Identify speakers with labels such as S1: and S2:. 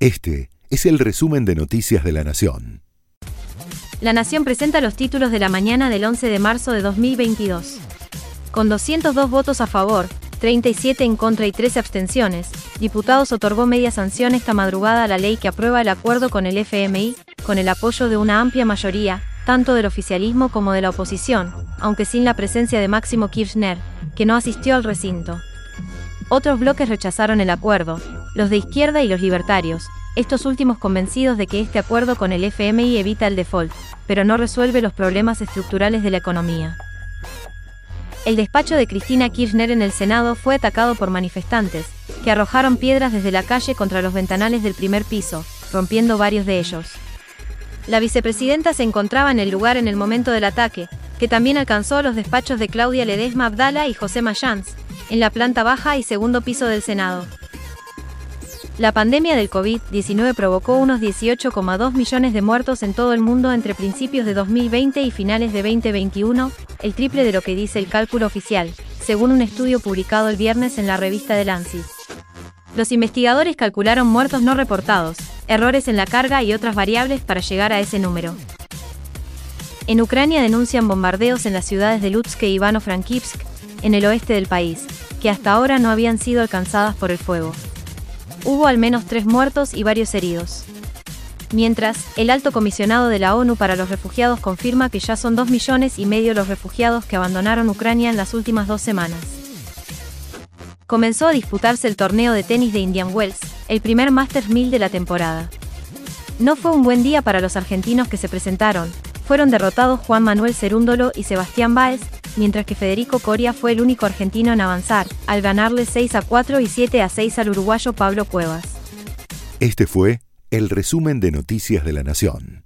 S1: Este es el resumen de Noticias de la Nación.
S2: La Nación presenta los títulos de la mañana del 11 de marzo de 2022. Con 202 votos a favor, 37 en contra y 13 abstenciones, diputados otorgó media sanción esta madrugada a la ley que aprueba el acuerdo con el FMI, con el apoyo de una amplia mayoría, tanto del oficialismo como de la oposición, aunque sin la presencia de Máximo Kirchner, que no asistió al recinto. Otros bloques rechazaron el acuerdo, los de izquierda y los libertarios, estos últimos convencidos de que este acuerdo con el FMI evita el default, pero no resuelve los problemas estructurales de la economía. El despacho de Cristina Kirchner en el Senado fue atacado por manifestantes, que arrojaron piedras desde la calle contra los ventanales del primer piso, rompiendo varios de ellos. La vicepresidenta se encontraba en el lugar en el momento del ataque, que también alcanzó los despachos de Claudia Ledesma Abdala y José Mayans, en la planta baja y segundo piso del Senado. La pandemia del COVID-19 provocó unos 18,2 millones de muertos en todo el mundo entre principios de 2020 y finales de 2021, el triple de lo que dice el cálculo oficial, según un estudio publicado el viernes en la revista The Lancet. Los investigadores calcularon muertos no reportados, errores en la carga y otras variables para llegar a ese número. En Ucrania denuncian bombardeos en las ciudades de Lutsk e Ivano-Frankivsk, en el oeste del país, que hasta ahora no habían sido alcanzadas por el fuego. Hubo al menos tres muertos y varios heridos. Mientras, el alto comisionado de la ONU para los refugiados confirma que ya son dos millones y medio los refugiados que abandonaron Ucrania en las últimas dos semanas. Comenzó a disputarse el torneo de tenis de Indian Wells, el primer Masters 1000 de la temporada. No fue un buen día para los argentinos que se presentaron, fueron derrotados Juan Manuel Cerúndolo y Sebastián Báez, mientras que Federico Coria fue el único argentino en avanzar, al ganarle 6 a 4 y 7 a 6 al uruguayo Pablo Cuevas.
S1: Este fue el resumen de Noticias de la Nación.